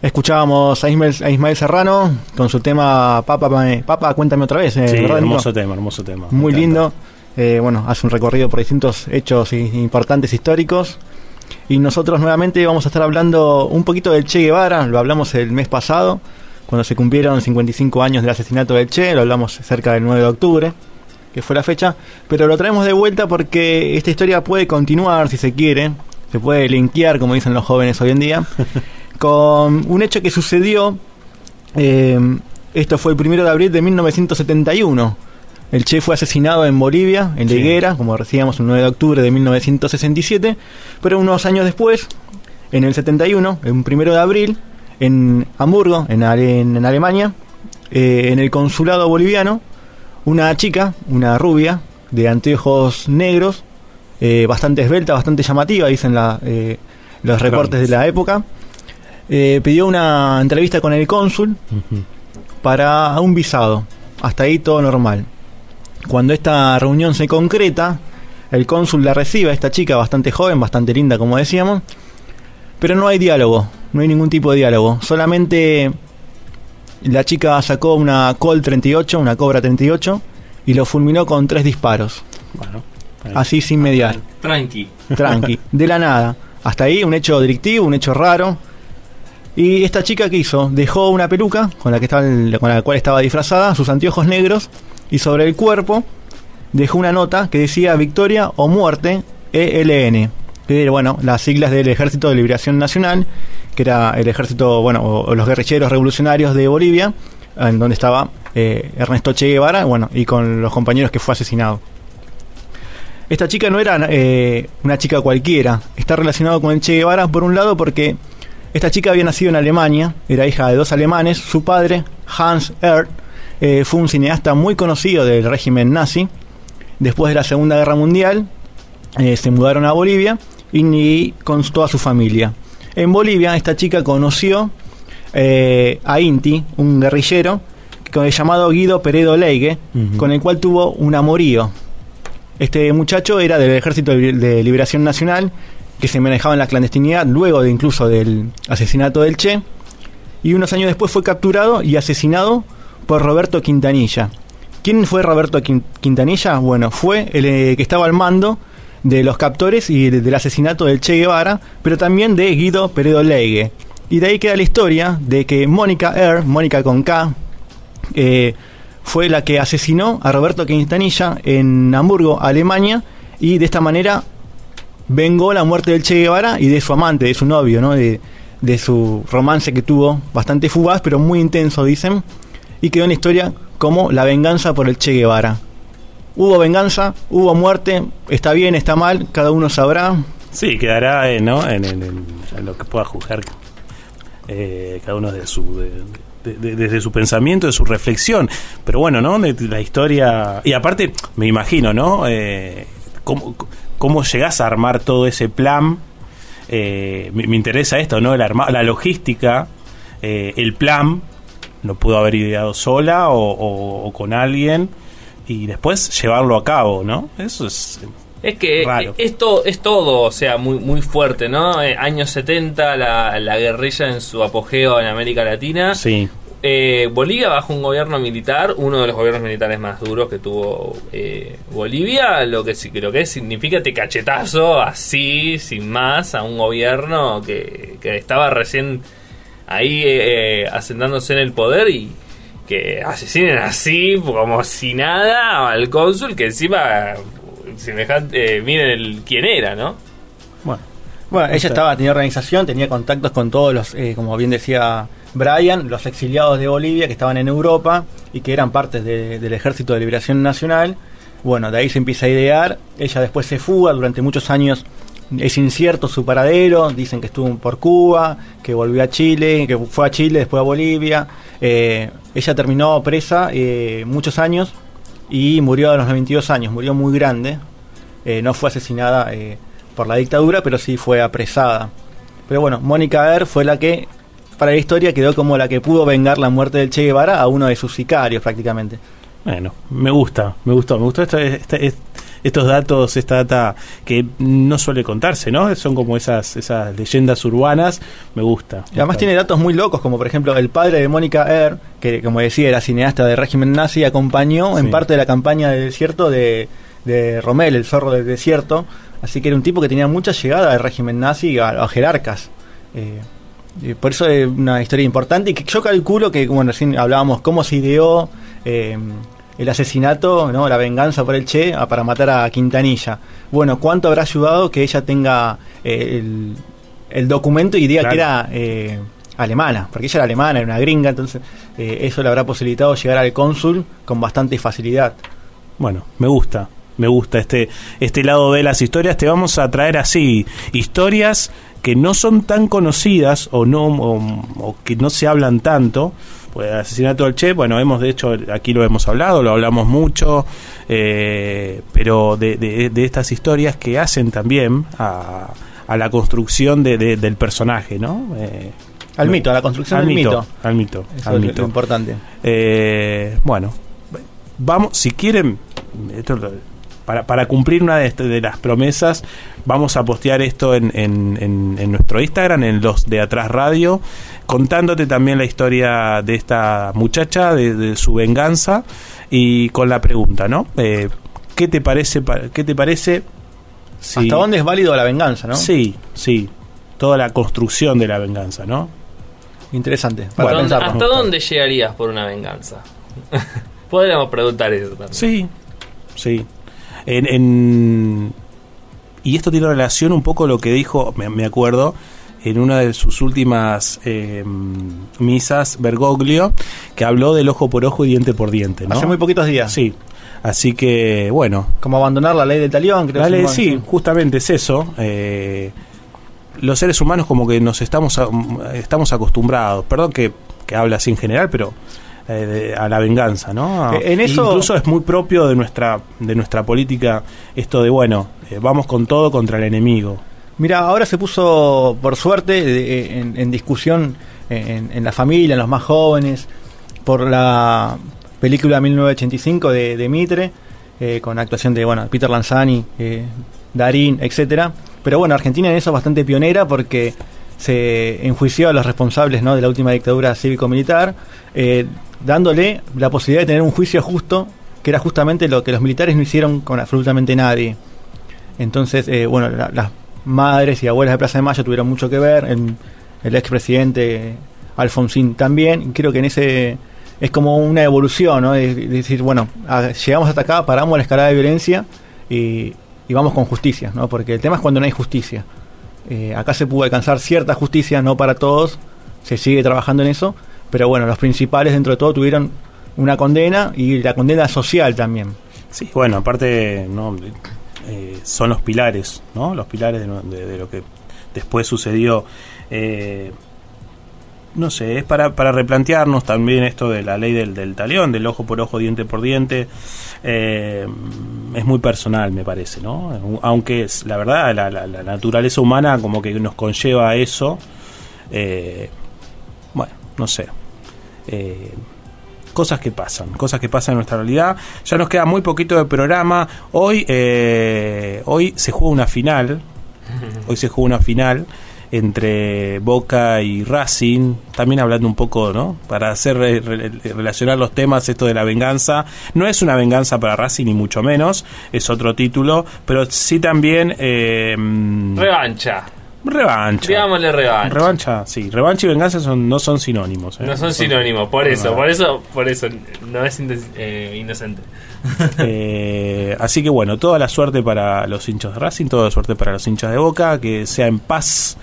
Escuchábamos a Ismael, a Ismael Serrano con su tema Papa, Papa, cuéntame otra vez. Eh, sí, hermoso tema, hermoso tema. Muy lindo. Eh, bueno, hace un recorrido por distintos hechos importantes históricos. Y nosotros nuevamente vamos a estar hablando un poquito del Che Guevara, lo hablamos el mes pasado, cuando se cumplieron 55 años del asesinato del Che, lo hablamos cerca del 9 de octubre, que fue la fecha, pero lo traemos de vuelta porque esta historia puede continuar si se quiere, se puede linkear, como dicen los jóvenes hoy en día, con un hecho que sucedió, eh, esto fue el primero de abril de 1971. El Che fue asesinado en Bolivia, en La Higuera, como decíamos, el 9 de octubre de 1967, pero unos años después, en el 71, el primero de abril, en Hamburgo, en, en, Alemania, eh, en el consulado boliviano, una chica, una rubia, de anteojos negros, eh, bastante esbelta, bastante llamativa, dicen la, eh, los reportes de la época, pidió una entrevista con el cónsul para un visado. Hasta ahí todo normal. Cuando esta reunión se concreta, el cónsul la recibe a esta chica bastante joven, bastante linda, como decíamos, pero no hay diálogo, no hay ningún tipo de diálogo. Solamente la chica sacó una Col 38, una Cobra 38, y lo fulminó con tres disparos. Bueno, así sin mediar. Tranqui. Tranqui, de la nada. Hasta ahí un hecho delictivo, un hecho raro. Y esta chica que hizo, dejó una peluca con la que estaba, con la cual estaba disfrazada, sus anteojos negros y sobre el cuerpo dejó una nota que decía Victoria o muerte ELN, que era, bueno, las siglas del Ejército de Liberación Nacional, que era el ejército, bueno, o, los guerrilleros revolucionarios de Bolivia, en donde estaba eh, Ernesto Che Guevara, bueno, y con los compañeros que fue asesinado. Esta chica no era eh, una chica cualquiera, está relacionado con el Che Guevara por un lado porque esta chica había nacido en Alemania, era hija de dos alemanes, su padre, Hans Erd, eh, fue un cineasta muy conocido del régimen nazi. Después de la Segunda Guerra Mundial, eh, se mudaron a Bolivia y, con toda su familia. En Bolivia, esta chica conoció eh, a Inti, un guerrillero llamado Guido Peredo Leigue, con el cual tuvo un amorío. Este muchacho era del Ejército de Liberación Nacional, que se manejaba en la clandestinidad, luego de incluso del asesinato del Che, y unos años después fue capturado y asesinado por Roberto Quintanilla. ¿Quién fue Roberto Quintanilla? Bueno, fue el eh, que estaba al mando de los captores y del asesinato del Che Guevara, pero también de Guido Peredo Leigue. Y de ahí queda la historia de que Mónica R, Mónica con K, eh, fue la que asesinó a Roberto Quintanilla en Hamburgo, Alemania, y de esta manera vengó la muerte del Che Guevara y de su amante, de su novio, ¿no? de, de su romance que tuvo, bastante fugaz, pero muy intenso, dicen, y quedó en la historia como la venganza por el Che Guevara. Hubo venganza, hubo muerte, está bien, está mal, cada uno sabrá. Sí, quedará eh, ¿no? en, lo que pueda juzgar eh, cada uno de su, desde su pensamiento, de su reflexión. Pero bueno, ¿no? De, la historia. Y aparte, me imagino, ¿no? Eh, cómo, cómo llegás a armar todo ese plan. me, interesa esto, ¿no? La, la logística, el plan lo pudo haber ideado sola o, con alguien y después llevarlo a cabo, ¿no? Eso es es que esto es todo, o sea, muy muy fuerte, ¿no? Eh, años 70, la, la, guerrilla en su apogeo en América Latina. Sí. Eh, Bolivia bajo un gobierno militar, uno de los gobiernos militares más duros que tuvo eh, Bolivia, lo que sí creo que significa te cachetazo así, sin más, a un gobierno que, que estaba recién ahí eh, eh, asentándose en el poder y que asesinen así como si nada al cónsul que encima semejante eh, miren el quién era no bueno bueno ella estaba tenía organización tenía contactos con todos los eh, como bien decía Brian los exiliados de Bolivia que estaban en Europa y que eran partes del ejército de liberación nacional bueno de ahí se empieza a idear ella después se fuga durante muchos años es incierto su paradero, dicen que estuvo por Cuba, que volvió a Chile, que fue a Chile, después a Bolivia. Eh, ella terminó presa eh, muchos años y murió a los 92 años, murió muy grande. Eh, no fue asesinada por la dictadura, pero sí fue apresada. Pero bueno, Mónica Er fue la que, para la historia, quedó como la que pudo vengar la muerte del Che Guevara a uno de sus sicarios prácticamente. Bueno, me gusta, me gustó, me gustó esta, esta, estos datos, esta data que no suele contarse, ¿no? Son como esas, esas leyendas urbanas, me gusta. Y además tiene datos muy locos, como por ejemplo el padre de Mónica Er, que como decía era cineasta del régimen nazi, acompañó en parte de la campaña del desierto de, de Rommel, el zorro del desierto, así que era un tipo que tenía mucha llegada al régimen nazi a, a jerarcas. Eh, por eso es una historia importante y que yo calculo que, bueno, recién hablábamos cómo se ideó eh, el asesinato, ¿no? la venganza por el Che a- para matar a Quintanilla. Bueno, ¿cuánto habrá ayudado que ella tenga eh, el, el documento y diga Claro. que era eh, alemana? Porque ella era alemana, era una gringa, entonces eh, eso le habrá posibilitado llegar al cónsul con bastante facilidad. Bueno, me gusta, me gusta este, este lado de las historias. Te vamos a traer así historias que no son tan conocidas o no o, o que no se hablan tanto. Pues el asesinato del Che, bueno, hemos de hecho aquí lo hemos hablado, lo hablamos mucho, eh, pero de, de- de estas historias que hacen también a, a la construcción de, de- del personaje, ¿no? Eh, Al mito, a la construcción al del mito, mito. al mito, Eso al es lo- importante. Eh, bueno, vamos, si quieren, esto para, para cumplir una de, este- de las promesas, vamos a postear esto en, en- en- en nuestro Instagram, en los de Atrás Radio, contándote también la historia de esta muchacha, de, de su venganza, y con la pregunta, ¿no? Eh, ¿Qué te parece? pa- ¿Qué te parece? si- ¿Hasta dónde es válido la venganza, no? Sí, sí. Toda la construcción de la venganza, ¿no? Interesante, ¿Hasta para Bueno, hasta dónde llegarías por una venganza? Podríamos preguntar eso también. Sí, sí. En, en- y esto tiene relación un poco a lo que dijo, me, me acuerdo, en una de sus últimas eh, misas, Bergoglio, que habló del ojo por ojo y diente por diente. ¿no? Hace muy poquitos días. Sí. Así que, bueno, Como abandonar la ley del talión, creo la ley, sí, justamente es eso. eh, los seres humanos como que nos estamos a- estamos acostumbrados, perdón que, que habla así en general, pero eh, de- a la venganza, ¿no? Eh, en eso- Incluso es muy propio de nuestra de nuestra política esto de bueno, eh, vamos con todo contra el enemigo. Mira, ahora se puso, por suerte, de- en, en discusión en, en la familia, en los más jóvenes, por la película 1985 de, de Mitre, eh, con actuación de bueno Peter Lanzani, eh, Darín, etcétera. Pero bueno, Argentina en eso es bastante pionera porque se enjuició a los responsables ¿no? de la última dictadura cívico-militar, eh, dándole la posibilidad de tener un juicio justo, que era justamente lo que los militares no hicieron con absolutamente nadie. Entonces, eh, bueno, la- las madres y abuelas de Plaza de Mayo tuvieron mucho que ver, el, el expresidente Alfonsín también, creo que en ese es como una evolución, ¿no? De, de decir, bueno, llegamos hasta acá, paramos la escalada de violencia y, y vamos con justicia, ¿no? Porque el tema es cuando no hay justicia. Eh, acá se pudo alcanzar cierta justicia, no para todos, se sigue trabajando en eso, pero bueno, los principales dentro de todo tuvieron una condena y la condena social también. Sí, bueno, aparte no eh, son los pilares, ¿no? Los pilares de, lo que después sucedió. Eh, no sé, es para, para replantearnos también esto de la ley del, del talión, del ojo por ojo, diente por diente. Eh, es muy personal, me parece, ¿no? Aunque es, la verdad, la, la- naturaleza humana como que nos conlleva a eso. Eh, bueno, no sé. Eh, cosas que pasan, cosas que pasan en nuestra realidad. Ya nos queda muy poquito de programa. Hoy, eh, hoy se juega una final. Hoy se juega una final entre Boca y Racing. También hablando un poco, ¿no? Para hacer re- re- relacionar los temas, esto de la venganza. No es una venganza para Racing, ni mucho menos. Es otro título. Pero sí también. Eh, Revancha. Revancha. Digámosle revancha. Revancha, sí. Revancha y venganza son, no son sinónimos. ¿eh? No son sinónimos, por eso, por eso, por eso no es eh, inocente. Eh, así que bueno, toda la suerte para los hinchas de Racing, toda la suerte para los hinchas de Boca, que sea en paz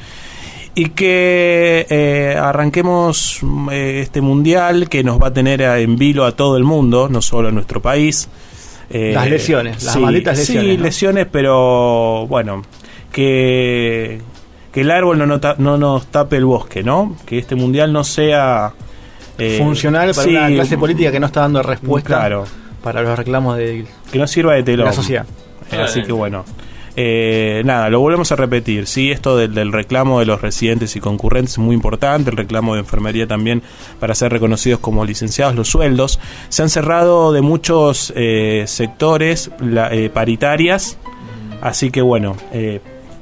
y que eh, arranquemos eh, este mundial que nos va a tener en vilo a todo el mundo, no solo a nuestro país. Eh, Las lesiones, las malditas lesiones, Sí, ¿no? lesiones, pero bueno, que, que el árbol no, nota- no nos tape el bosque, ¿no? Que este mundial no sea... eh, Funcional para sí, una clase política que no está dando respuesta Claro, para los reclamos de que no sirva de telón. la sociedad. Eh, así que bueno, Eh, nada, lo volvemos a repetir, sí, esto del, del reclamo de los residentes y concurrentes es muy importante, el reclamo de enfermería también para ser reconocidos como licenciados, los sueldos. Se han cerrado de muchos eh, sectores la- eh, paritarias, así que bueno,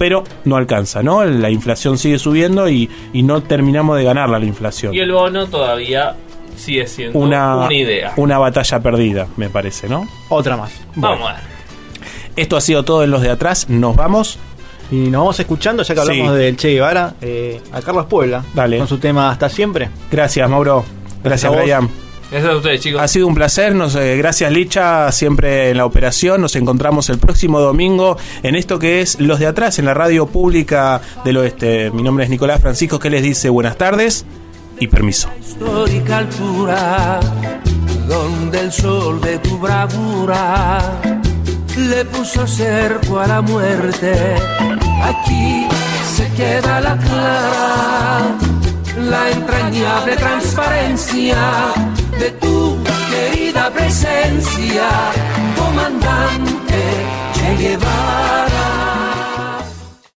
pero no alcanza, ¿no? La inflación sigue subiendo y, y no terminamos de ganarla la inflación. Y el bono todavía sigue siendo Una, una, idea. una batalla perdida, me parece, ¿no? Otra más. Vamos a ver. Esto ha sido todo en los de atrás, nos vamos. Y nos vamos escuchando, ya que hablamos Sí. del Che Guevara, eh, a Carlos Puebla. Dale. Con su tema Hasta Siempre. Gracias, Mauro. Gracias, Gracias. Brian. Gracias a ustedes, chicos. Ha sido un placer, nos, eh, gracias Licha, siempre en la operación. Nos encontramos el próximo domingo en esto que es Los de Atrás, en la radio pública del oeste. Mi nombre es Nicolás Francisco, que les dice buenas tardes y permiso. histórica altura, donde el sol de tu bravura le puso cerco a la muerte. Aquí se queda la clara, la entrañable transparencia de tu querida presencia, comandante Che Guevara.